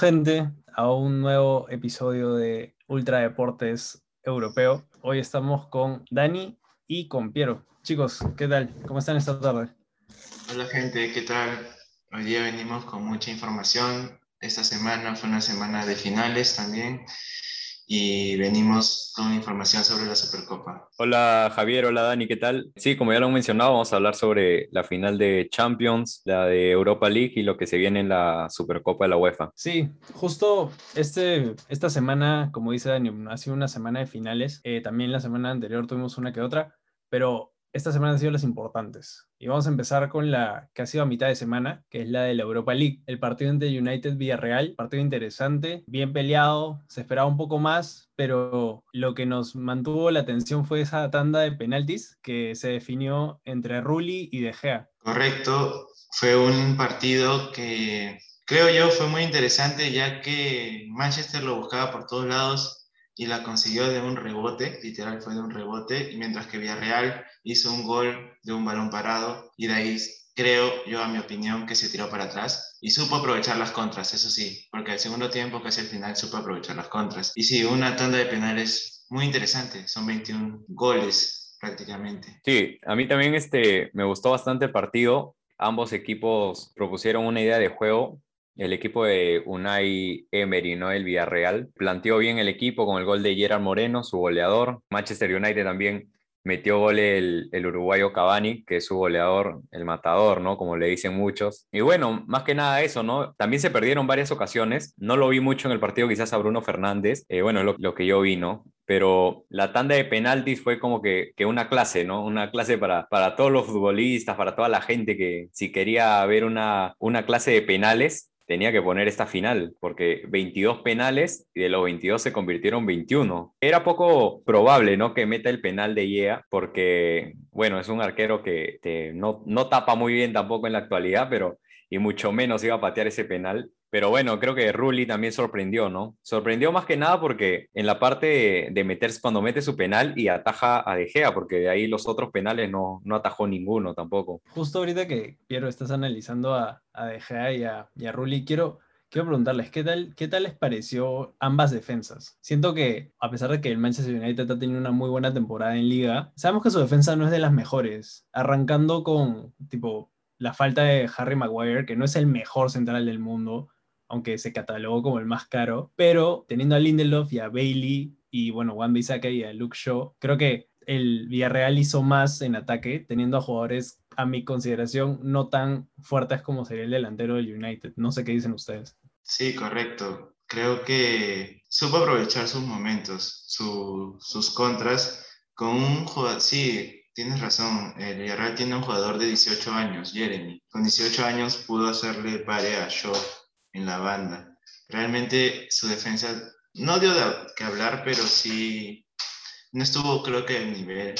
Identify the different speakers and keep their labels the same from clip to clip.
Speaker 1: Gente a un nuevo episodio de Ultra Deportes Europeo. Hoy estamos con Dani y con Piero. Chicos, ¿qué tal? ¿Cómo están esta tarde?
Speaker 2: Hola gente, ¿qué tal? Hoy día venimos con mucha información. Esta semana fue una semana de finales también y venimos con información sobre la Supercopa.
Speaker 3: Hola Javier, hola Dani, ¿qué tal? Sí, como ya lo he mencionado, vamos a hablar sobre la final de Champions, la de Europa League y lo que se viene en la Supercopa de la UEFA.
Speaker 1: Sí, justo este, esta semana, como dice Dani, ha sido una semana de finales. Eh, también la semana anterior tuvimos una que otra, pero esta semana han sido las importantes. Y vamos a empezar con la que ha sido a mitad de semana, que es la de la Europa League. El partido entre United Villarreal, partido interesante, bien peleado, se esperaba un poco más, pero lo que nos mantuvo la atención fue esa tanda de penaltis que se definió entre Rulli y De Gea.
Speaker 2: Correcto, fue un partido que creo yo fue muy interesante ya que Manchester lo buscaba por todos lados y la consiguió de un rebote, literal fue de un rebote, y mientras que Villarreal hizo un gol de un balón parado y de ahí creo yo a mi opinión que se tiró para atrás y supo aprovechar las contras, eso sí, porque el segundo tiempo casi al final supo aprovechar las contras. Y sí, una tanda de penales muy interesante, son 21 goles prácticamente.
Speaker 3: Sí, a mí también este, me gustó bastante el partido. Ambos equipos propusieron una idea de juego el equipo de Unai Emery, ¿no? El Villarreal, planteó bien el equipo con el gol de Gerard Moreno, su goleador. Manchester United también metió gol el, el, uruguayo Cavani, que es su goleador, el matador, ¿no? Como le dicen muchos. Y bueno, más que nada eso, ¿no? También se perdieron varias ocasiones. No lo vi mucho en el partido, quizás a Bruno Fernández. Eh, bueno, lo, lo, que yo vi, ¿no? Pero la tanda de penaltis fue como que, que, una clase, ¿no? Una clase para, para todos los futbolistas, para toda la gente que si quería ver una, una clase de penales, tenía que poner esta final, porque 22 penales y de los 22 se convirtieron 21. Era poco probable, ¿no? Que meta el penal de Yea, porque, bueno, es un arquero que no, no tapa muy bien tampoco en la actualidad, pero y mucho menos iba a patear ese penal. Pero bueno, creo que Rulli también sorprendió, ¿no? Sorprendió más que nada porque en la parte de, meterse, cuando mete su penal y ataja a De Gea, porque de ahí los otros penales no, no atajó ninguno tampoco.
Speaker 1: Justo ahorita que, Piero, estás analizando a, a De Gea y a, y a Rulli, quiero, quiero preguntarles, ¿qué tal, ¿qué tal les pareció ambas defensas? Siento que, a pesar de que el Manchester United ha tenido una muy buena temporada en liga, sabemos que su defensa no es de las mejores, arrancando con, tipo, la falta de Harry Maguire, que no es el mejor central del mundo, aunque se catalogó como el más caro, pero teniendo a Lindelof y a Bailey y bueno, Juan Bissaka y a Luke Shaw, creo que el Villarreal hizo más en ataque, teniendo a jugadores a mi consideración no tan fuertes como sería el delantero del United. No sé qué dicen ustedes.
Speaker 2: Sí, correcto. Creo que supo aprovechar sus momentos, sus contras con un jugador. Sí, tienes razón. El Villarreal tiene un jugador de 18 años, Jeremy. Con 18 años pudo hacerle pare a Shaw en la banda. Realmente su defensa no dio que hablar, pero sí no estuvo creo que al nivel.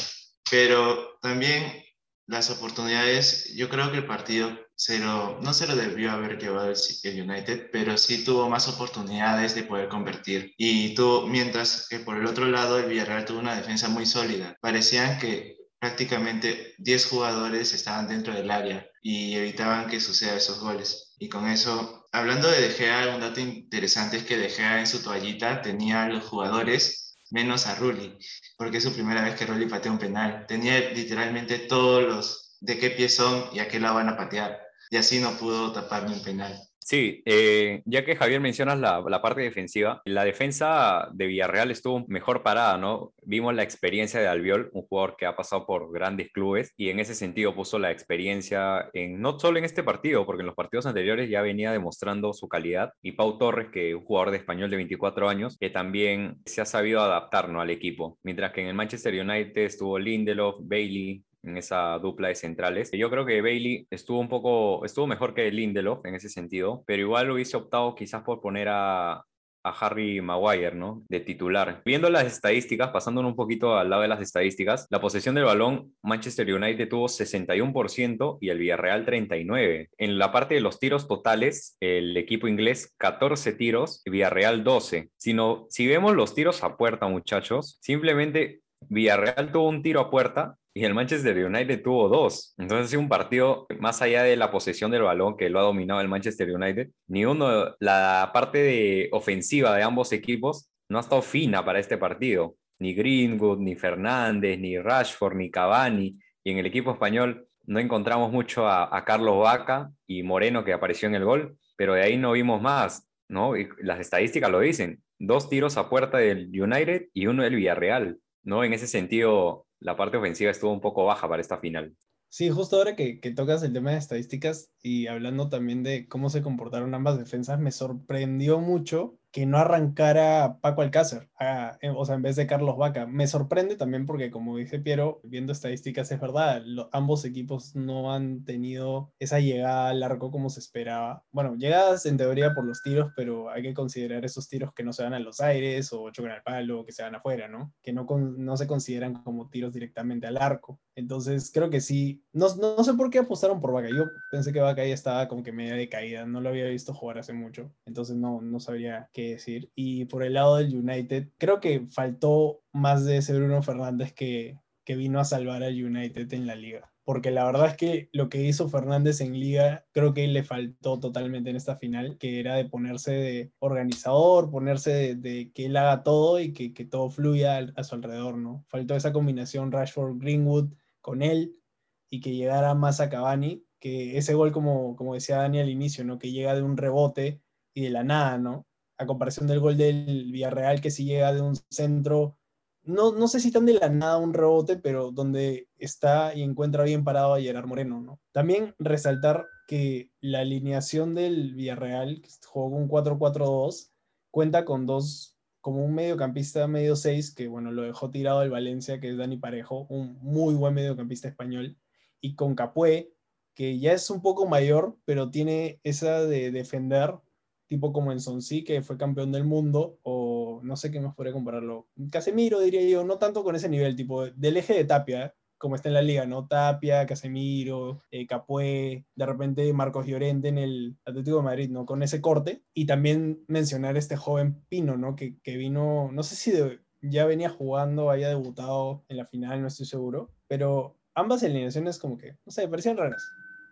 Speaker 2: Pero también las oportunidades, yo creo que el partido se no se lo debió haber llevado el, United, pero sí tuvo más oportunidades de poder convertir. Y tuvo, mientras que por el otro lado el Villarreal tuvo una defensa muy sólida. Parecían que prácticamente 10 jugadores estaban dentro del área y evitaban que suceda esos goles. Y con eso, hablando de De Gea, un dato interesante es que De Gea en su toallita tenía a los jugadores menos a Rulli, porque es su primera vez que Rulli patea un penal. Tenía literalmente todos los de qué pie son y a qué lado van a patear. Y así no pudo tapar un penal.
Speaker 3: Sí, eh, ya que Javier mencionas la, parte defensiva, la defensa de Villarreal estuvo mejor parada, ¿no? Vimos la experiencia de Albiol, un jugador que ha pasado por grandes clubes y en ese sentido puso la experiencia en no solo en este partido, porque en los partidos anteriores ya venía demostrando su calidad y Pau Torres, que es un jugador de español de 24 años, que también se ha sabido adaptar ¿no? al equipo, mientras que en el Manchester United estuvo Lindelof, Bailey, en esa dupla de centrales. Yo creo que Bailey estuvo un poco, estuvo mejor que Lindelof en ese sentido, pero igual hubiese optado quizás por poner a, a Harry Maguire, ¿no? De titular. Viendo las estadísticas, pasando un poquito al lado de las estadísticas, la posesión del balón, Manchester United tuvo 61% y el Villarreal 39%. En la parte de los tiros totales, el equipo inglés 14 tiros, Villarreal 12. Si, si vemos los tiros a puerta, muchachos, simplemente Villarreal tuvo un tiro a puerta y el Manchester United tuvo dos. Entonces ha un partido más allá de la posesión del balón que lo ha dominado el Manchester United. Ni uno, la parte ofensiva de ambos equipos no ha estado fina para este partido. Ni Greenwood, ni Fernández, ni Rashford, ni Cavani. Y en el equipo español no encontramos mucho a, a Carlos Vaca y Moreno que apareció en el gol, pero de ahí no vimos más, ¿no? Y las estadísticas lo dicen. Dos tiros a puerta del United y uno del Villarreal, ¿no? En ese sentido, la parte ofensiva estuvo un poco baja para esta final.
Speaker 1: Sí, justo ahora que, que, tocas el tema de estadísticas y hablando también de cómo se comportaron ambas defensas, me sorprendió mucho que no arrancara Paco Alcácer, o sea, en vez de Carlos Vaca. Me sorprende también porque, como dice Piero, viendo estadísticas, es verdad, ambos equipos no han tenido esa llegada al arco como se esperaba. Bueno, llegadas en teoría por los tiros, pero hay que considerar esos tiros que no se van a los aires o chocan al palo, que se van afuera, ¿no? Que no, no se consideran como tiros directamente al arco. Entonces, creo que sí. No, no, sé por qué apostaron por Vaca. Yo pensé que Vaca ya estaba como que media de caída. No lo había visto jugar hace mucho. Entonces, no, no sabría qué decir. Y por el lado del United, creo que faltó más de ese Bruno Fernández que, que vino a salvar al United en la liga. Porque la verdad es que lo que hizo Fernández en liga, creo que le faltó totalmente en esta final, que era de ponerse de organizador, ponerse de, que él haga todo y que, que todo fluya a, su alrededor, ¿no? Faltó esa combinación Rashford-Greenwood con él y que llegara más a Cavani, que ese gol, como, como decía Dani al inicio, ¿no? Que llega de un rebote y de la nada, ¿no? A comparación del gol del Villarreal que sí llega de un centro, no, no sé si tan de la nada un rebote, pero donde está y encuentra bien parado a Gerard Moreno, ¿no? También resaltar que la alineación del Villarreal, que jugó un 4-4-2, cuenta con dos, como un mediocampista medio 6, que bueno, lo dejó tirado el Valencia, que es Dani Parejo, un muy buen mediocampista español, y con Capué, que ya es un poco mayor, pero tiene esa de defender tipo como en Sonsi, que fue campeón del mundo, o no sé qué más podría compararlo. Casemiro, diría yo, no tanto con ese nivel, tipo del eje de Tapia, como está en la liga, ¿no? Tapia, Casemiro, eh, Capué, de repente Marcos Llorente en el Atlético de Madrid, ¿no? Con ese corte. Y también mencionar este joven Pino, ¿no? Que, que vino, no sé si ya venía jugando, haya debutado en la final, no estoy seguro, pero ambas alineaciones como que, no sé, parecían raras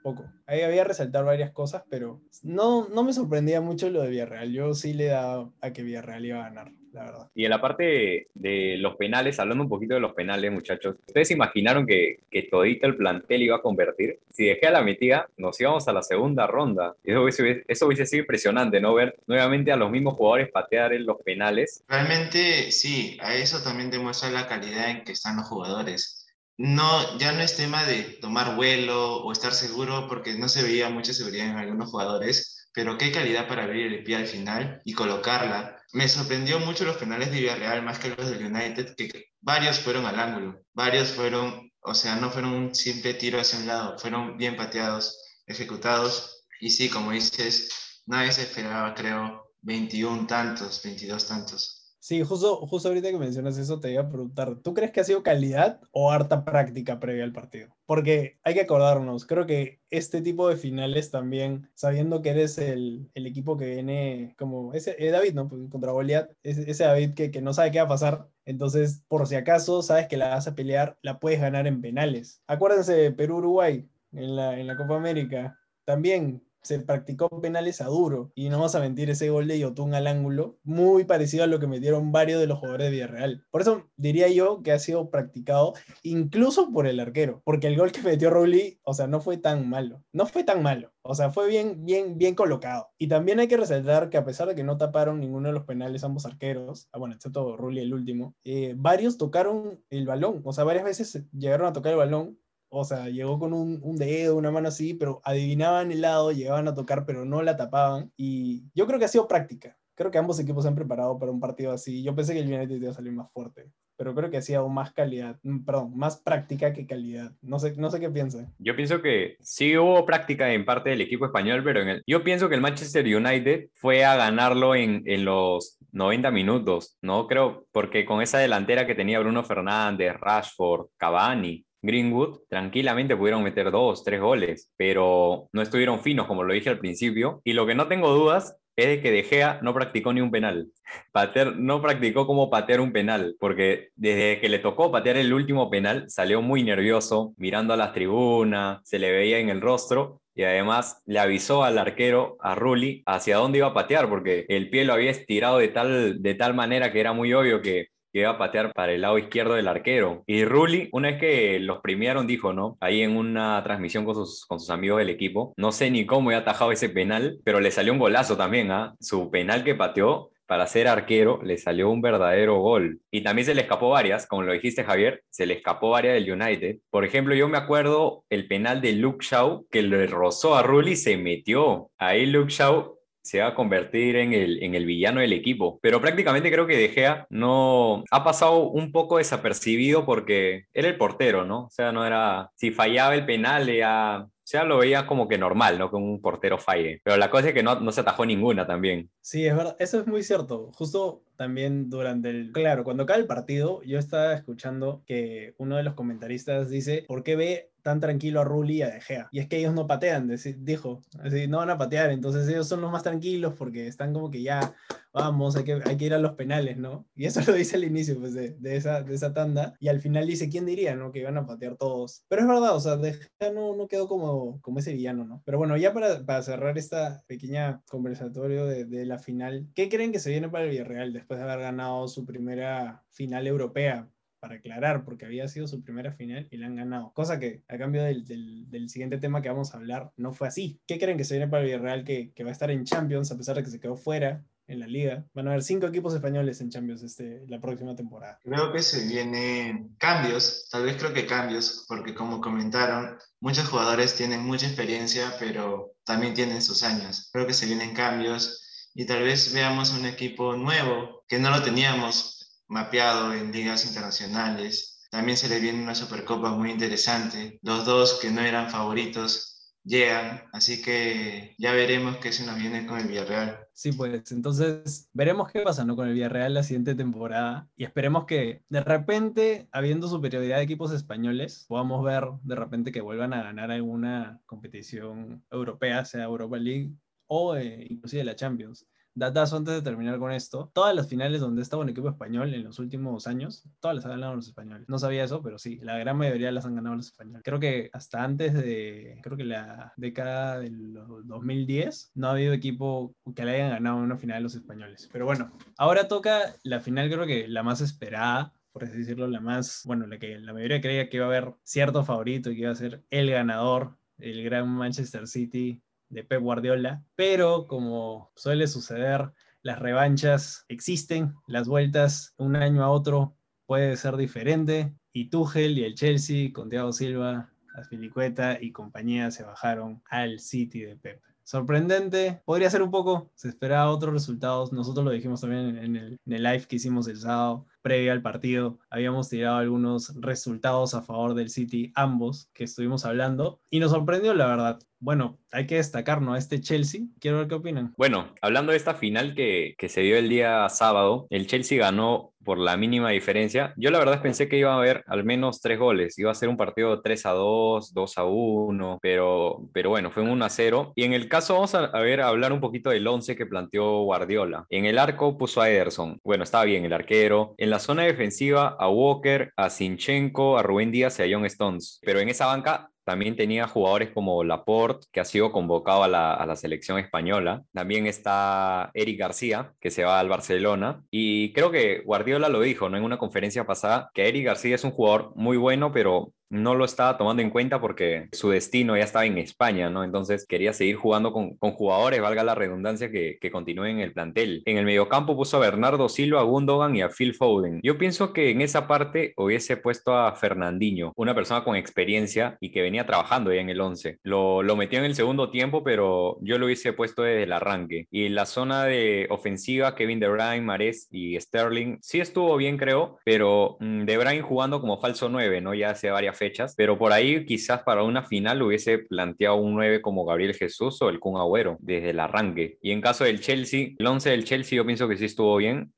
Speaker 1: poco. Ahí había resaltar varias cosas, pero no, no me sorprendía mucho lo de Villarreal. Yo sí le daba a que Villarreal iba a ganar, la verdad.
Speaker 3: Y en la parte de los penales, hablando un poquito de los penales, muchachos, ¿ustedes imaginaron que, que todito el plantel iba a convertir? Si dejé a la metida, nos íbamos a la segunda ronda. Eso hubiese, eso hubiese sido impresionante, ¿no? Ver nuevamente a los mismos jugadores patear en los penales.
Speaker 2: Realmente sí, a eso también demuestra la calidad en que están los jugadores no, ya no es tema de tomar vuelo o estar seguro, porque no se veía mucha seguridad en algunos jugadores, pero qué calidad para abrir el pie al final y colocarla. Me sorprendió mucho los penales de Villarreal más que los del United, que varios fueron al ángulo, varios fueron, o sea, no fueron un simple tiro hacia un lado, fueron bien pateados, ejecutados, y sí, como dices, nadie se esperaba, creo, 21 tantos, 22 tantos.
Speaker 1: Sí, justo, justo ahorita que mencionas eso te iba a preguntar, ¿tú crees que ha sido calidad o harta práctica previa al partido? Porque hay que acordarnos, creo que este tipo de finales también, sabiendo que eres el, el equipo que viene como ese eh, David, ¿no? Pues, contra Goliat, ese, ese David que, que, no sabe qué va a pasar, entonces por si acaso sabes que la vas a pelear, la puedes ganar en penales. Acuérdense de Perú-Uruguay en la, en la Copa América, también se practicó penales a duro. Y no vamos a mentir, ese gol de Yotun al ángulo, muy parecido a lo que metieron varios de los jugadores de Villarreal. Por eso diría yo que ha sido practicado incluso por el arquero, porque el gol que metió Rowley, o sea, no fue tan malo. No fue tan malo. O sea, fue bien, bien, bien colocado. Y también hay que resaltar que a pesar de que no taparon ninguno de los penales ambos arqueros, ah, bueno, excepto Rulli el último, eh, varios tocaron el balón. O sea, varias veces llegaron a tocar el balón o sea, llegó con un, un, dedo, una mano así, pero adivinaban el lado, llegaban a tocar, pero no la tapaban. Y yo creo que ha sido práctica. Creo que ambos equipos se han preparado para un partido así. Yo pensé que el United iba a salir más fuerte, pero creo que ha sido más calidad, mm, perdón, más práctica que calidad. No sé, no sé qué piensa.
Speaker 3: Yo pienso que sí hubo práctica en parte del equipo español, pero en el, yo pienso que el Manchester United fue a ganarlo en, en los 90 minutos, ¿no? Creo, porque con esa delantera que tenía Bruno Fernández, Rashford, Cavani, Greenwood, tranquilamente pudieron meter dos, tres goles, pero no estuvieron finos, como lo dije al principio. Y lo que no tengo dudas es de que De Gea no practicó ni un penal. Pater no practicó cómo patear un penal, porque desde que le tocó patear el último penal, salió muy nervioso, mirando a las tribunas, se le veía en el rostro, y además le avisó al arquero, a Rulli, hacia dónde iba a patear, porque el pie lo había estirado de tal, de tal manera que era muy obvio que que iba a patear para el lado izquierdo del arquero. Y Rulli, una vez que los premiaron, dijo, ¿no? Ahí en una transmisión con sus, con sus amigos del equipo, no sé ni cómo había atajado ese penal, pero le salió un golazo también, ¿ah? Su penal que pateó para ser arquero le salió un verdadero gol. Y también se le escapó varias, como lo dijiste Javier, se le escapó varias del United. Por ejemplo, yo me acuerdo el penal de Luke Shaw que le rozó a Rulli se metió. Ahí Luke Shaw se va a convertir en el, en el villano del equipo. Pero prácticamente creo que De Gea no ha pasado un poco desapercibido porque era el portero, ¿no? O sea, no era, si fallaba el penal, ya sea, lo veía como que normal, ¿no? Que un portero falle. Pero la cosa es que no, no se atajó ninguna también.
Speaker 1: Sí, es verdad, eso es muy cierto. Justo también durante el... Claro, cuando cae el partido, yo estaba escuchando que uno de los comentaristas dice, ¿por qué ve tan tranquilo a Rulli y a De Gea? Y es que ellos no patean, dijo, así, no van a patear, entonces ellos son los más tranquilos porque están como que ya, vamos, hay que, hay que ir a los penales, ¿no? Y eso lo dice al inicio pues, de, de, esa, de esa tanda, y al final dice, ¿quién diría, no? Que iban a patear todos. Pero es verdad, o sea, De Gea no, no quedó como, como ese villano, ¿no? Pero bueno, ya para, para cerrar esta pequeña conversatorio de, la final, ¿qué creen que se viene para el Villarreal después? de haber ganado su primera final europea, para aclarar, porque había sido su primera final y la han ganado. Cosa que, a cambio del, del, siguiente tema que vamos a hablar, no fue así. ¿Qué creen que se viene para el Villarreal que, que va a estar en Champions, a pesar de que se quedó fuera en la liga. Van a haber cinco equipos españoles en Champions este, la próxima temporada.
Speaker 2: Creo que se vienen cambios, tal vez creo que cambios, porque como comentaron, muchos jugadores tienen mucha experiencia, pero también tienen sus años. Creo que se vienen cambios y tal vez veamos un equipo nuevo que no lo teníamos mapeado en ligas internacionales. También se le viene una Supercopa muy interesante. Los dos que no eran favoritos llegan, así que ya veremos qué se nos viene con el Villarreal.
Speaker 1: Sí, pues entonces veremos qué pasa ¿no? con el Villarreal la siguiente temporada y esperemos que de repente, habiendo superioridad de equipos españoles, podamos ver de repente que vuelvan a ganar alguna competición europea, sea Europa League o eh, inclusive la Champions. Datazo antes de terminar con esto, todas las finales donde estaba un equipo español en los últimos años, todas las han ganado los españoles. No sabía eso, pero sí, la gran mayoría las han ganado los españoles. Creo que hasta antes de, creo que la década del 2010, no ha habido equipo que le hayan ganado una final los españoles. Pero bueno, ahora toca la final, creo que la más esperada por así decirlo, la más, bueno, la que la mayoría creía que iba a haber cierto favorito y que iba a ser el ganador, el gran Manchester City de Pep Guardiola, pero como suele suceder, las revanchas existen, las vueltas un año a otro puede ser diferente y Tuchel y el Chelsea con Thiago Silva, Azpilicueta y compañía se bajaron al City de Pep. Sorprendente, podría ser un poco, se esperaba otros resultados, nosotros lo dijimos también en el, en el live que hicimos el sábado, previa al partido, habíamos tirado algunos resultados a favor del City, ambos que estuvimos hablando, y nos sorprendió la verdad bueno, hay que destacar, ¿no? Este Chelsea, quiero ver qué opinan.
Speaker 3: Bueno, hablando de esta final que, que, se dio el día sábado, el Chelsea ganó por la mínima diferencia. Yo la verdad pensé que iba a haber al menos tres goles, iba a ser un partido 3 a 2, 2 a 1, pero, pero bueno, fue un 1 a 0. Y en el caso, vamos a, ver, a hablar un poquito del 11 que planteó Guardiola. En el arco puso a Ederson, bueno, estaba bien el arquero. En la zona defensiva a Walker, a Sinchenko, a Rubén Díaz y a John Stones. Pero en esa banca también tenía jugadores como Laporte, que ha sido convocado a la, a la, selección española. También está Eric García, que se va al Barcelona. Y creo que Guardiola lo dijo ¿no? en una conferencia pasada, que Eric García es un jugador muy bueno, pero no lo estaba tomando en cuenta porque su destino ya estaba en España, ¿no? Entonces quería seguir jugando con, jugadores, valga la redundancia, que, que continúen en el plantel. En el mediocampo puso a Bernardo Silva, a Gundogan y a Phil Foden. Yo pienso que en esa parte hubiese puesto a Fernandinho, una persona con experiencia y que venía trabajando ya en el 11. Lo, lo metió en el segundo tiempo, pero yo lo hubiese puesto desde el arranque. Y en la zona de ofensiva, Kevin De Bruyne, Mares y Sterling, sí estuvo bien, creo, pero mm, De Bruyne jugando como falso 9, ¿no? Ya hace varias fechas, pero por ahí quizás para una final hubiese planteado un 9 como Gabriel Jesús o el Kun Agüero desde el arranque. Y en caso del Chelsea, el 11 del Chelsea yo pienso que sí estuvo bien.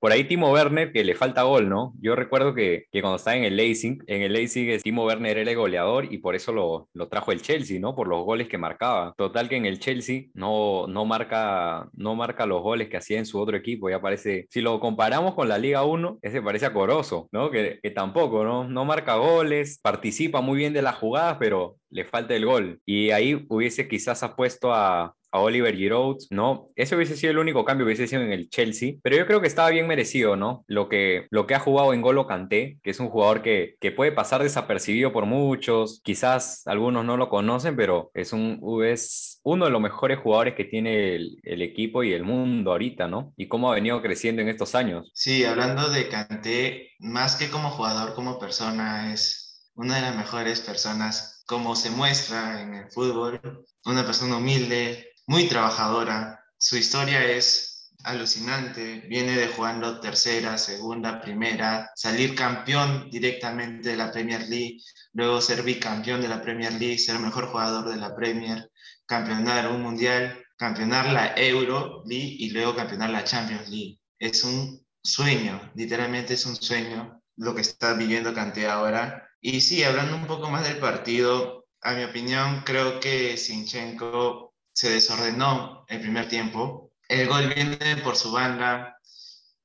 Speaker 3: Por ahí Timo Werner, que le falta gol, ¿no? Yo recuerdo que, que cuando estaba en el Leipzig, en el Leipzig Timo Werner era el goleador y por eso lo, lo, trajo el Chelsea, ¿no? Por los goles que marcaba. Total que en el Chelsea no, no, marca, no marca los goles que hacía en su otro equipo. Ya parece, si lo comparamos con la Liga 1, ese parece a Corozo, ¿no? Que, que tampoco, ¿no? No marca goles, participa muy bien de las jugadas, pero le falta el gol. Y ahí hubiese quizás apuesto a, a Oliver Giroud, ¿no? Ese hubiese sido el único cambio que hubiese sido en el Chelsea, pero yo creo que estaba bien merecido, ¿no? Lo que, lo que ha jugado en Golo Kanté, que es un jugador que, que puede pasar desapercibido por muchos, quizás algunos no lo conocen, pero es, un, es uno de los mejores jugadores que tiene el, el equipo y el mundo ahorita, ¿no? Y cómo ha venido creciendo en estos años.
Speaker 2: Sí, hablando de Kanté, más que como jugador, como persona, es una de las mejores personas como se muestra en el fútbol, una persona humilde, muy trabajadora. Su historia es alucinante. Viene de jugando tercera, segunda, primera, salir campeón directamente de la Premier League, luego ser bicampeón de la Premier League, ser mejor jugador de la Premier, campeonar un mundial, campeonar la Euro League y luego campeonar la Champions League. Es un sueño, literalmente es un sueño lo que está viviendo Kanté ahora. Y sí, hablando un poco más del partido, a mi opinión, creo que Sinchenko se desordenó el primer tiempo. El gol viene por su banda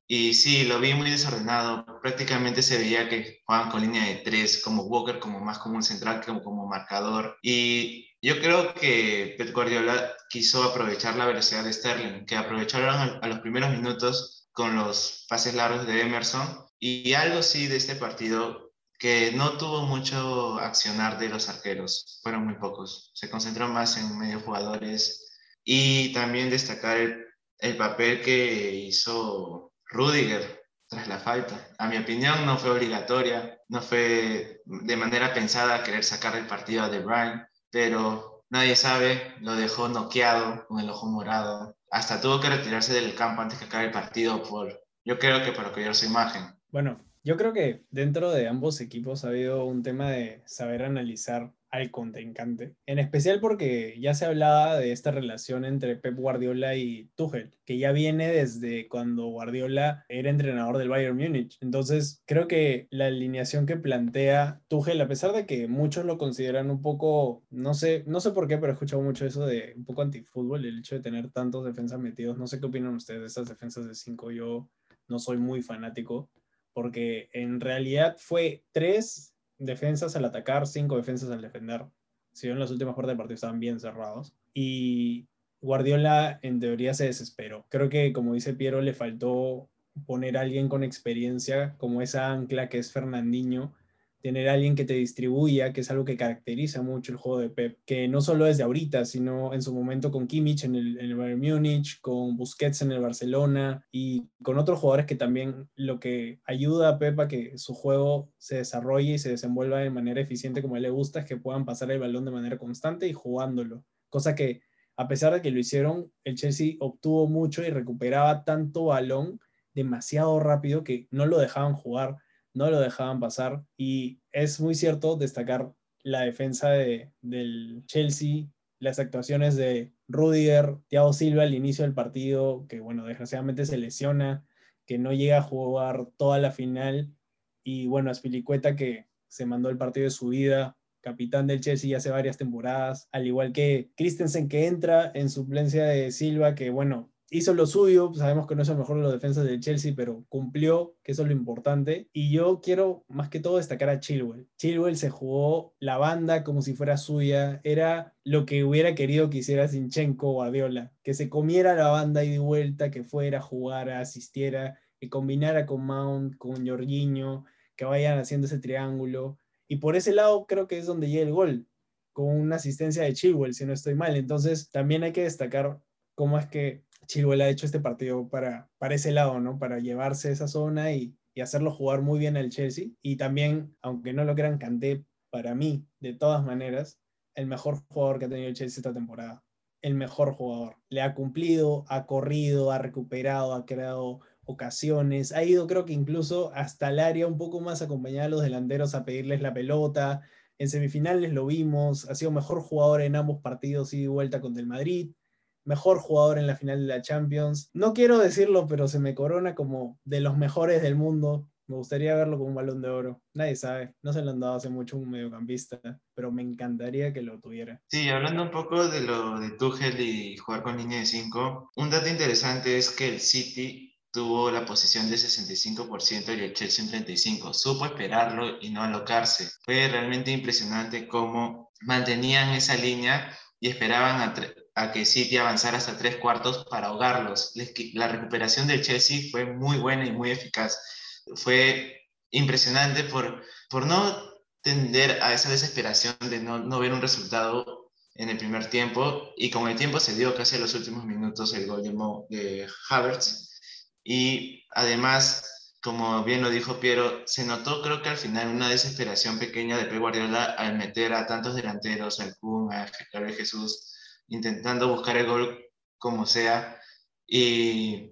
Speaker 2: y sí, lo vi muy desordenado. Prácticamente se veía que jugaban con línea de tres, como Walker, como más como un central, como, como marcador. Y yo creo que Pep Guardiola quiso aprovechar la velocidad de Sterling, que aprovecharon a los primeros minutos con los pases largos de Emerson. Y algo sí de este partido que no tuvo mucho accionar de los arqueros, fueron muy pocos. Se concentró más en medio jugadores y también destacar el, el papel que hizo Rudiger tras la falta. A mi opinión no fue obligatoria, no fue de manera pensada querer sacar el partido a De Bruyne, pero nadie sabe, lo dejó noqueado con el ojo morado. Hasta tuvo que retirarse del campo antes de acabar el partido por, yo creo que para cuidar su imagen.
Speaker 1: Bueno, yo creo que dentro de ambos equipos ha habido un tema de saber analizar al contrincante, en especial porque ya se hablaba de esta relación entre Pep Guardiola y Tuchel, que ya viene desde cuando Guardiola era entrenador del Bayern Múnich. Entonces, creo que la alineación que plantea Tuchel, a pesar de que muchos lo consideran un poco, no sé, no sé por qué, pero he escuchado mucho eso de un poco antifútbol, el hecho de tener tantos defensas metidos. No sé qué opinan ustedes de estas defensas de cinco. Yo no soy muy fanático porque en realidad fue tres defensas al atacar, cinco defensas al defender. Si bien las últimas partes del partido estaban bien cerrados. Y Guardiola en teoría se desesperó. Creo que, como dice Piero, le faltó poner a alguien con experiencia como esa ancla que es Fernandinho tener alguien que te distribuya, que es algo que caracteriza mucho el juego de Pep, que no solo desde ahorita, sino en su momento con Kimmich en el, en el Bayern Múnich, con Busquets en el Barcelona y con otros jugadores que también lo que ayuda a Pep a que su juego se desarrolle y se desenvuelva de manera eficiente como a él le gusta es que puedan pasar el balón de manera constante y jugándolo, cosa que a pesar de que lo hicieron, el Chelsea obtuvo mucho y recuperaba tanto balón demasiado rápido que no lo dejaban jugar no lo dejaban pasar. Y es muy cierto destacar la defensa de, del Chelsea, las actuaciones de Rudiger, Thiago Silva al inicio del partido, que bueno, desgraciadamente se lesiona, que no llega a jugar toda la final. Y bueno, Aspilicueta que se mandó el partido de su vida, capitán del Chelsea hace varias temporadas, al igual que Christensen que entra en suplencia de Silva, que bueno, hizo lo suyo, sabemos que no es el mejor de los defensas del Chelsea, pero cumplió, que eso es lo importante. Y yo quiero más que todo destacar a Chilwell. Chilwell se jugó la banda como si fuera suya, era lo que hubiera querido que hiciera Sinchenko o Guardiola, que se comiera la banda y de vuelta, que fuera, jugara, asistiera, que combinara con Mount, con Jorginho, que vayan haciendo ese triángulo. Y por ese lado creo que es donde llega el gol, con una asistencia de Chilwell, si no estoy mal. Entonces también hay que destacar cómo es que Chilwell ha hecho este partido para, para ese lado, ¿no? Para llevarse esa zona y, y hacerlo jugar muy bien al Chelsea. Y también, aunque no lo crean, Canté, para mí, de todas maneras, el mejor jugador que ha tenido el Chelsea esta temporada. El mejor jugador. Le ha cumplido, ha corrido, ha recuperado, ha creado ocasiones, ha ido creo que incluso hasta el área un poco más acompañado a los delanteros a pedirles la pelota. En semifinales lo vimos, ha sido mejor jugador en ambos partidos y de vuelta con el Madrid mejor jugador en la final de la Champions. No quiero decirlo, pero se me corona como de los mejores del mundo. Me gustaría verlo con un balón de oro. Nadie sabe, no se lo han dado hace mucho un mediocampista, pero me encantaría que lo tuviera.
Speaker 2: Sí, hablando un poco de lo de Tuchel y jugar con línea de 5, un dato interesante es que el City tuvo la posición de 65% y el Chelsea un 35%. Supo esperarlo y no alocarse. Fue realmente impresionante cómo mantenían esa línea y esperaban a, a que City avanzara hasta tres cuartos para ahogarlos. La recuperación del Chelsea fue muy buena y muy eficaz fue impresionante por, por no tender a esa desesperación de no, no ver un resultado en el primer tiempo y con el tiempo se dio casi a los últimos minutos el gol de, de Havertz y además como bien lo dijo Piero se notó creo que al final una desesperación pequeña de Pep Guardiola al meter a tantos delanteros al Kun, a Gabriel Jesús intentando buscar el gol como sea y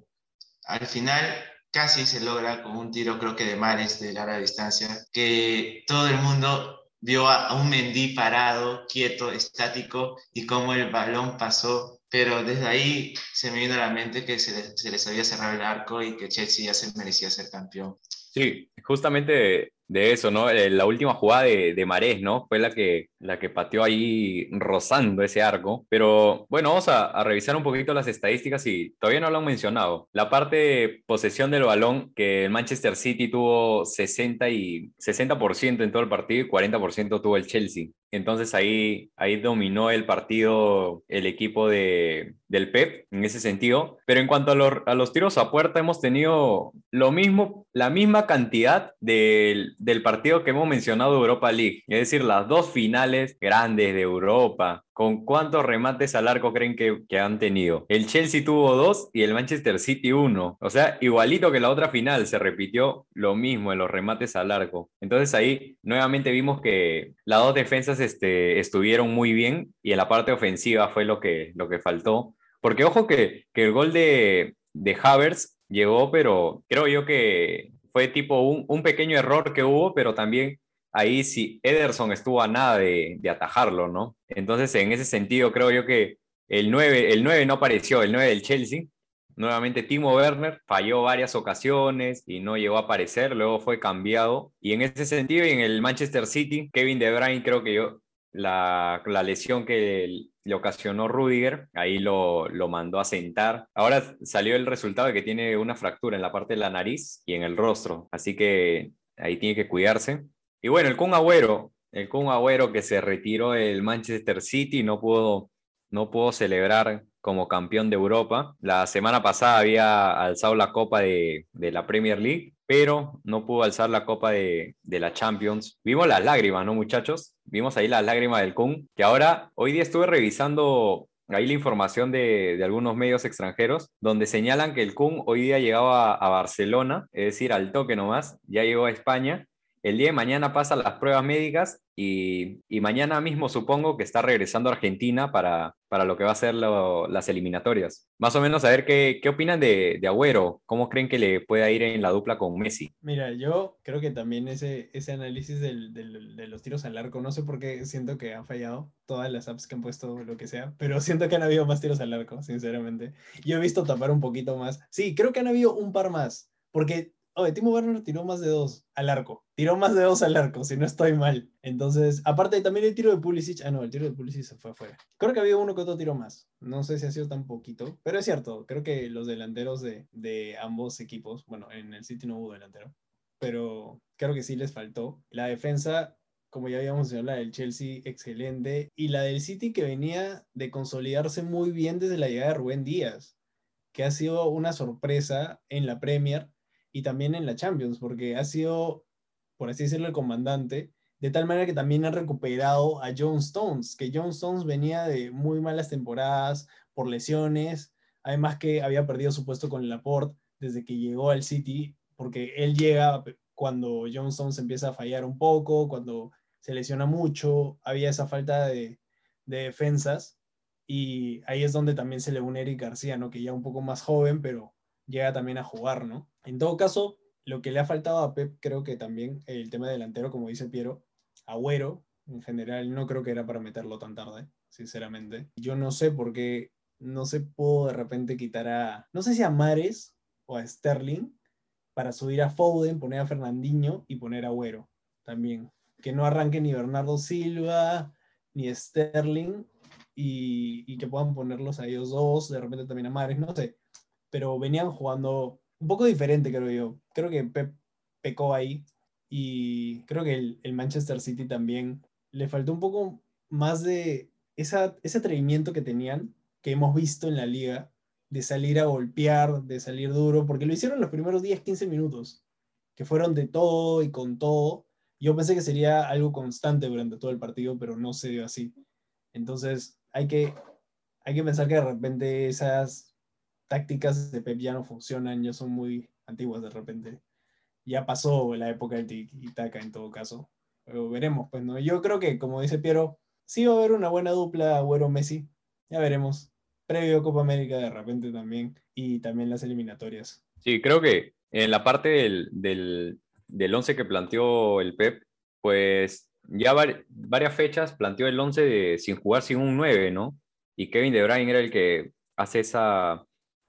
Speaker 2: al final casi se logra con un tiro creo que de Mares de larga distancia, que todo el mundo vio a, un Mendy parado, quieto, estático y cómo el balón pasó, pero desde ahí se me vino a la mente que se, se les había cerrado el arco y que Chelsea ya se merecía ser campeón.
Speaker 3: Sí, justamente de eso, ¿no? Eh, la última jugada de, de, Marés, ¿no? Fue la que, la que pateó ahí rozando ese arco. Pero bueno, vamos a, a, revisar un poquito las estadísticas y todavía no lo han mencionado. La parte de posesión del balón, que el Manchester City tuvo 60, y, 60 en todo el partido y 40% tuvo el Chelsea. Entonces ahí, ahí dominó el partido el equipo de, del Pep en ese sentido. Pero en cuanto a, a, los tiros a puerta, hemos tenido lo mismo, la misma cantidad del, del partido que hemos mencionado Europa League. Es decir, las dos finales grandes de Europa. ¿Con cuántos remates al arco creen que, han tenido? El Chelsea tuvo dos y el Manchester City uno. O sea, igualito que la otra final, se repitió lo mismo en los remates al arco. Entonces ahí nuevamente vimos que las dos defensas este, estuvieron muy bien y en la parte ofensiva fue lo que, faltó. Porque ojo que, que el gol de, de Havers llegó, pero creo yo que fue tipo un, un pequeño error que hubo, pero también ahí sí Ederson estuvo a nada de, de, atajarlo, ¿no? Entonces, en ese sentido, creo yo que el 9, el 9 no apareció, el 9 del Chelsea. Nuevamente Timo Werner falló varias ocasiones y no llegó a aparecer, luego fue cambiado. Y en ese sentido, y en el Manchester City, Kevin De Bruyne creo que yo, la, la lesión que le ocasionó Rudiger, ahí lo, lo, mandó a sentar. Ahora salió el resultado de que tiene una fractura en la parte de la nariz y en el rostro, así que ahí tiene que cuidarse. Y bueno, el Kun Agüero, el Kun Agüero que se retiró del Manchester City, no pudo, no pudo celebrar como campeón de Europa. La semana pasada había alzado la copa de, de la Premier League, pero no pudo alzar la copa de, la Champions. Vimos las lágrimas, ¿no, muchachos? Vimos ahí las lágrimas del Kun, que ahora, hoy día estuve revisando ahí la información de, de, algunos medios extranjeros, donde señalan que el Kun hoy día llegaba a, a Barcelona, es decir, al toque nomás, ya llegó a España el día de mañana pasa las pruebas médicas y, mañana mismo supongo que está regresando a Argentina para, para lo que va a ser las eliminatorias. Más o menos a ver qué, qué opinan de, de, Agüero, cómo creen que le pueda ir en la dupla con Messi.
Speaker 1: Mira, yo creo que también ese, ese análisis del, del, de los tiros al arco, no sé por qué siento que han fallado todas las apps que han puesto lo que sea, pero siento que han habido más tiros al arco, sinceramente. Yo he visto tapar un poquito más. Sí, creo que han habido un par más, porque Oye, Timo Werner tiró más de dos al arco. Tiró más de dos al arco, si no estoy mal. Entonces, aparte también el tiro de Pulisic. Ah, no, el tiro de Pulisic se fue afuera. Creo que había uno que otro tiro más. No sé si ha sido tan poquito, pero es cierto. Creo que los delanteros de, de ambos equipos, bueno, en el City no hubo delantero, pero creo que sí les faltó. La defensa, como ya habíamos mencionado, la del Chelsea, excelente. Y la del City que venía de consolidarse muy bien desde la llegada de Rubén Díaz, que ha sido una sorpresa en la Premier y también en la Champions, porque ha sido, por así decirlo, el comandante, de tal manera que también han recuperado a John Stones, que John Stones venía de muy malas temporadas por lesiones, además que había perdido su puesto con Laporte desde que llegó al City, porque él llega cuando John Stones empieza a fallar un poco, cuando se lesiona mucho, había esa falta de, de defensas, y ahí es donde también se le une Eric García, ¿no? que ya un poco más joven, pero llega también a jugar, ¿no? En todo caso, lo que le ha faltado a Pep, creo que también el tema delantero, como dice Piero, Agüero, en general, no creo que era para meterlo tan tarde, sinceramente. Yo no sé por qué no se pudo de repente quitar a, no sé si a Mares o a Sterling, para subir a Foden, poner a Fernandinho y poner a Agüero también. Que no arranque ni Bernardo Silva ni Sterling y, que puedan ponerlos a ellos dos, de repente también a Mares, no sé. Pero venían jugando un poco diferente, creo yo. Creo que Pep pecó ahí y creo que el, Manchester City también le faltó un poco más de esa, ese atrevimiento que tenían, que hemos visto en la liga, de salir a golpear, de salir duro, porque lo hicieron los primeros 10, 15 minutos, que fueron de todo y con todo. Yo pensé que sería algo constante durante todo el partido, pero no se dio así. Entonces, hay que, hay que pensar que de repente esas tácticas de Pep ya no funcionan, ya son muy antiguas de repente. Ya pasó la época del tiki-taka en todo caso. Pero veremos, pues, ¿no? Yo creo que, como dice Piero, sí va a haber una buena dupla Agüero-Messi. Ya veremos. Previo Copa América de repente también. Y también las eliminatorias.
Speaker 3: Sí, creo que en la parte del, del, del once que planteó el Pep, pues ya varias fechas planteó el 11 sin jugar sin un 9, ¿no? Y Kevin De Bruyne era el que hace esa,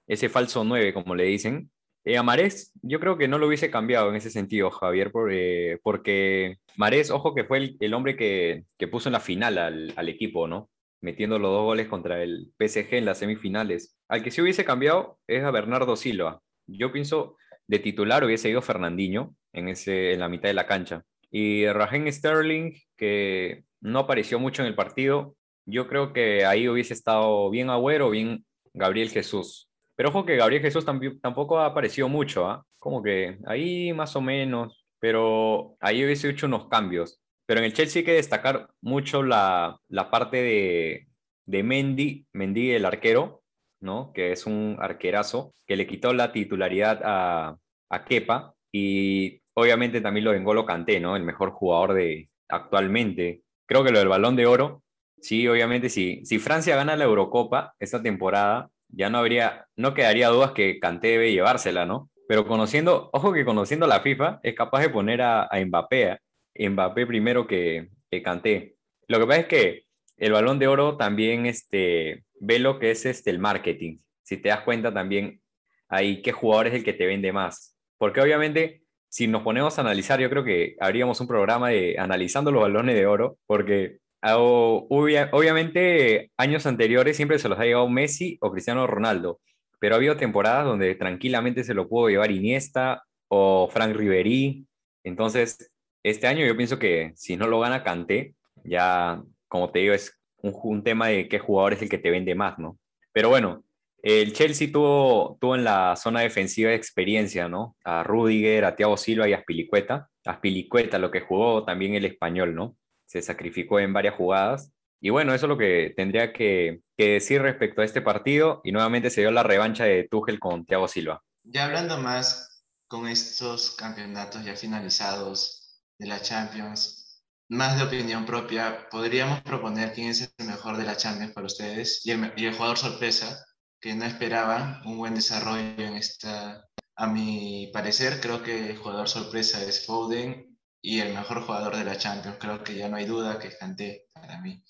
Speaker 3: ese falso 9, como le dicen. Eh, a Marés, yo creo que no lo hubiese cambiado en ese sentido, Javier, eh, porque Marés, ojo que fue el, hombre que, que, puso en la final al, al, equipo, ¿no? Metiendo los dos goles contra el PSG en las semifinales. Al que sí hubiese cambiado es a Bernardo Silva. Yo pienso de titular hubiese ido Fernandinho en, ese, en la mitad de la cancha. Y Raheem Sterling, que no apareció mucho en el partido, yo creo que ahí hubiese estado bien Agüero, bien Gabriel Jesús. Pero ojo que Gabriel Jesús tampoco apareció mucho, ¿ah? Como que ahí más o menos, pero ahí hubiese hecho unos cambios. Pero en el Chelsea hay que destacar mucho la, la parte de, de Mendy, Mendy el arquero, ¿no? Que es un arquerazo, que le quitó la titularidad a, a Kepa y obviamente también lo de N'Golo Kanté, ¿no? El mejor jugador de actualmente. Creo que lo del Balón de Oro, sí, obviamente, si, si Francia gana la Eurocopa esta temporada, ya no habría, no quedaría dudas que Kanté debe llevársela, ¿no? Pero conociendo, ojo que conociendo la FIFA, es capaz de poner a, a Mbappé, Mbappé primero que, que Kanté. Lo que pasa es que el Balón de Oro también este, ve lo que es este, el marketing. Si te das cuenta también ahí qué jugador es el que te vende más. Porque obviamente si nos ponemos a analizar, yo creo que habríamos un programa de analizando los balones de oro, porque obviamente años anteriores siempre se los ha llevado Messi o Cristiano Ronaldo, pero ha habido temporadas donde tranquilamente se lo pudo llevar Iniesta o Frank Ribery. Entonces, este año yo pienso que si no lo gana Kanté, ya, como te digo, es un, tema de qué jugador es el que te vende más, ¿no? Pero bueno, el Chelsea tuvo, tuvo en la zona defensiva de experiencia, ¿no? A Rudiger, a Thiago Silva y a Spilicueta. A Spilicueta, lo que jugó también el español, ¿no? Se sacrificó en varias jugadas. Y bueno, eso es lo que tendría que, decir respecto a este partido. Y nuevamente se dio la revancha de Tuchel con Thiago Silva.
Speaker 2: Ya hablando más con estos campeonatos ya finalizados de la Champions, más de opinión propia, podríamos proponer quién es el mejor de la Champions para ustedes y el, y el jugador sorpresa que no esperaba un buen desarrollo en esta. A mi parecer, creo que el jugador sorpresa es Foden y el mejor jugador de la Champions. Creo que ya no hay duda que canté para mí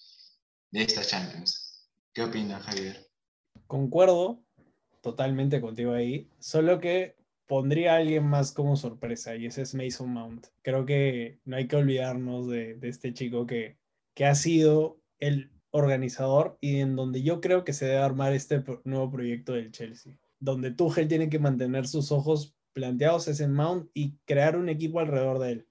Speaker 2: de esta Champions. ¿Qué opina Javier?
Speaker 1: Concuerdo totalmente contigo ahí, solo que pondría a alguien más como sorpresa y ese es Mason Mount. Creo que no hay que olvidarnos de, este chico que, que ha sido el organizador y en donde yo creo que se debe armar este nuevo proyecto del Chelsea, donde Tuchel tiene que mantener sus ojos planteados en Mount y crear un equipo alrededor de él.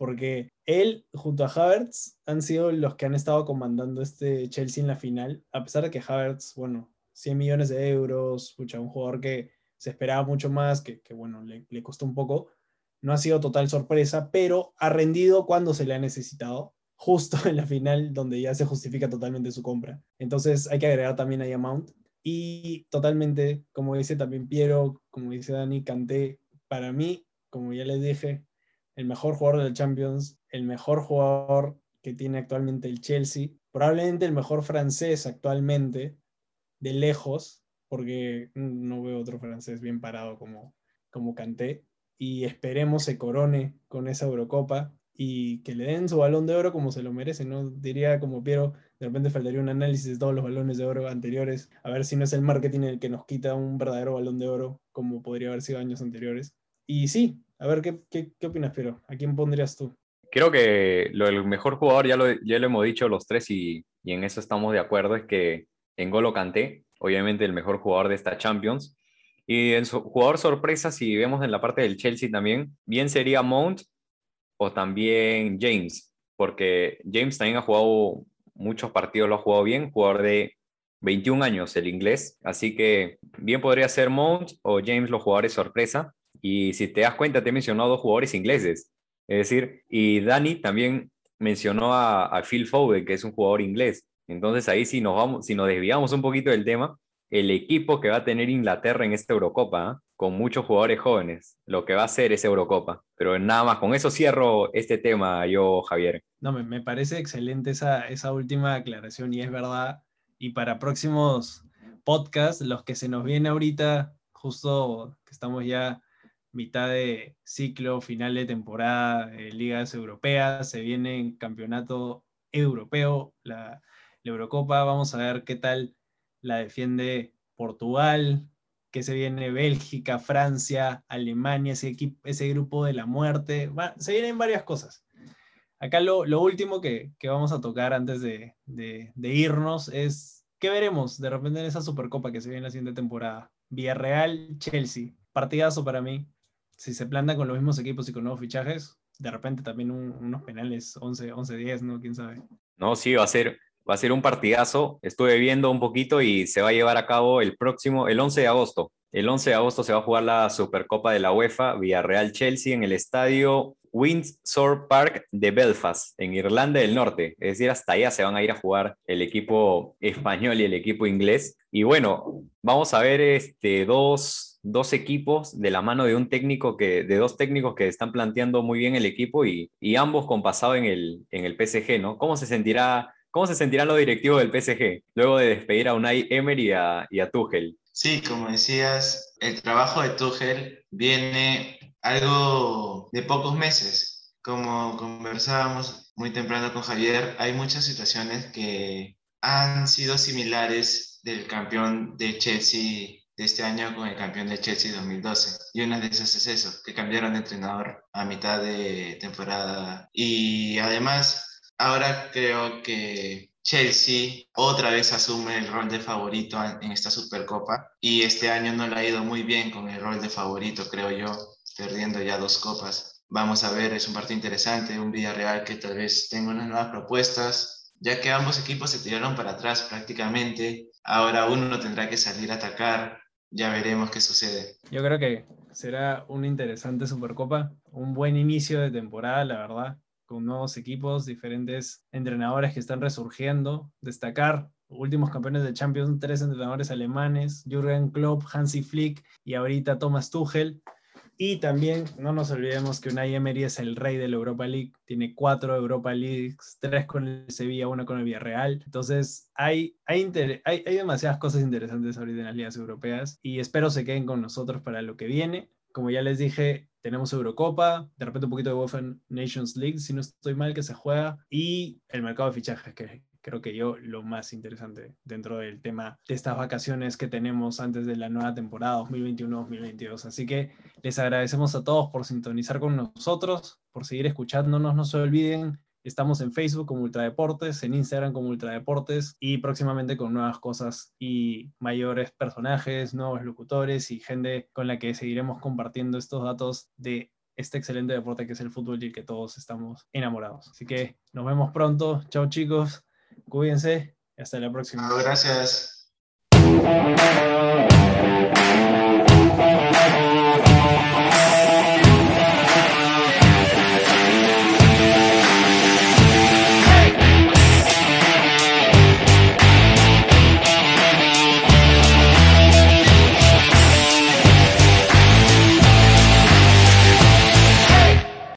Speaker 1: Porque él junto a Havertz han sido los que han estado comandando este Chelsea en la final, a pesar de que Havertz, bueno, 100 millones de euros, un jugador que se esperaba mucho más, que, bueno, le, le costó un poco, no ha sido total sorpresa, pero ha rendido cuando se le ha necesitado justo en la final donde ya se justifica totalmente su compra. Entonces hay que agregar también a Mount y totalmente, como dice también Piero, como dice Dani, Canté, para mí, como ya les dije, el mejor jugador del Champions, el mejor jugador que tiene actualmente el Chelsea, probablemente el mejor francés actualmente, de lejos, porque no veo otro francés bien parado como, como Kanté, y esperemos se corone con esa Eurocopa y que le den su balón de oro como se lo merece, ¿no? Diría como Piero, de repente faltaría un análisis de todos los balones de oro anteriores, a ver si no es el marketing el que nos quita un verdadero balón de oro como podría haber sido años anteriores. Y sí, a ver, ¿qué, qué, qué opinas, Piero? ¿A quién pondrías tú?
Speaker 3: Creo que lo, el mejor jugador, ya lo, ya lo hemos dicho los tres y, y en eso estamos de acuerdo, es que en Golo Kanté, obviamente el mejor jugador de esta Champions, y su jugador sorpresa, si vemos en la parte del Chelsea también, bien sería Mount o también James, porque James también ha jugado muchos partidos, lo ha jugado bien, jugador de 21 años el inglés, así que bien podría ser Mount o James los jugadores sorpresa. Y si te das cuenta, te he mencionado dos jugadores ingleses, es decir, y Dani también mencionó a, a Phil Foden, que es un jugador inglés. Entonces ahí si nos, vamos, si nos desviamos un poquito del tema, el equipo que va a tener Inglaterra en esta Eurocopa, ¿eh? con muchos jugadores jóvenes, lo que va a ser esa Eurocopa. Pero nada más, con eso cierro este tema yo, Javier.
Speaker 1: No, me, me parece excelente esa, esa última aclaración y es verdad. Y para próximos podcasts, los que se nos viene ahorita, justo que estamos ya mitad de ciclo, final de temporada, de ligas europeas, se viene campeonato europeo, la, Eurocopa, vamos a ver qué tal la defiende Portugal, que se viene Bélgica, Francia, Alemania, ese, equipo, ese grupo de la muerte. se vienen varias cosas. Acá lo, lo último que, vamos a tocar antes de, de, de, irnos es qué veremos de repente en esa Supercopa que se viene la siguiente temporada. Villarreal, Chelsea. Partidazo para mí. Si se planta con los mismos equipos y con nuevos fichajes, de repente también un, unos penales 11-10, ¿no? ¿Quién sabe?
Speaker 3: No, sí, va a ser, Va a ser un partidazo. Estuve viendo un poquito y se va a llevar a cabo el próximo, el 11 de agosto. El 11 de agosto se va a jugar la Supercopa de la UEFA Villarreal Chelsea en el estadio Windsor Park de Belfast, en Irlanda del Norte. Es decir, hasta allá se van a ir a jugar el equipo español y el equipo inglés. Y bueno, vamos a ver este, dos, dos equipos de la mano de un técnico que, de dos técnicos que están planteando muy bien el equipo y, y ambos con pasado en el, en el PSG, ¿no? ¿Cómo se sentirá ¿Cómo se sentirán los directivos del PSG luego de despedir a Unai Emery y a, y a Tuchel?
Speaker 2: Sí, como decías, el trabajo de Tuchel viene algo de pocos meses. Como conversábamos muy temprano con Javier, hay muchas situaciones que han sido similares del campeón de Chelsea de este año con el campeón de Chelsea 2012. Y una de esas es eso, que cambiaron de entrenador a mitad de temporada. Y además ahora creo que Chelsea otra vez asume el rol de favorito en esta Supercopa y este año no le ha ido muy bien con el rol de favorito, creo yo, perdiendo ya dos copas. Vamos a ver, es un partido interesante, un Villarreal que tal vez tenga unas nuevas propuestas, ya que ambos equipos se tiraron para atrás prácticamente. Ahora uno tendrá que salir a atacar, ya veremos qué sucede.
Speaker 1: Yo creo que será una interesante Supercopa, un buen inicio de temporada, la verdad con nuevos equipos, diferentes entrenadores que están resurgiendo. Destacar últimos campeones de Champions, tres entrenadores alemanes, Jürgen Klopp, Hansi Flick y ahorita Thomas Tuchel. Y también no nos olvidemos que Unai Emery es el rey de la Europa League, tiene cuatro Europa Leagues, tres con el Sevilla, una con el Villarreal. Entonces hay, hay, hay, hay demasiadas cosas interesantes ahorita en las ligas europeas y espero se queden con nosotros para lo que viene. Como ya les dije, tenemos Eurocopa, de repente un poquito de UEFA Nations League, si no estoy mal, que se juega, y el mercado de fichajes, que creo que yo lo más interesante dentro del tema de estas vacaciones que tenemos antes de la nueva temporada 2021-2022. Así que les agradecemos a todos por sintonizar con nosotros, por seguir escuchándonos. No se olviden Estamos en Facebook como Ultradeportes, en Instagram como Ultradeportes y próximamente con nuevas cosas y mayores personajes, nuevos locutores y gente con la que seguiremos compartiendo estos datos de este excelente deporte que es el fútbol y que todos estamos enamorados. Así que nos vemos pronto. Chao chicos, cuídense hasta la próxima.
Speaker 2: gracias.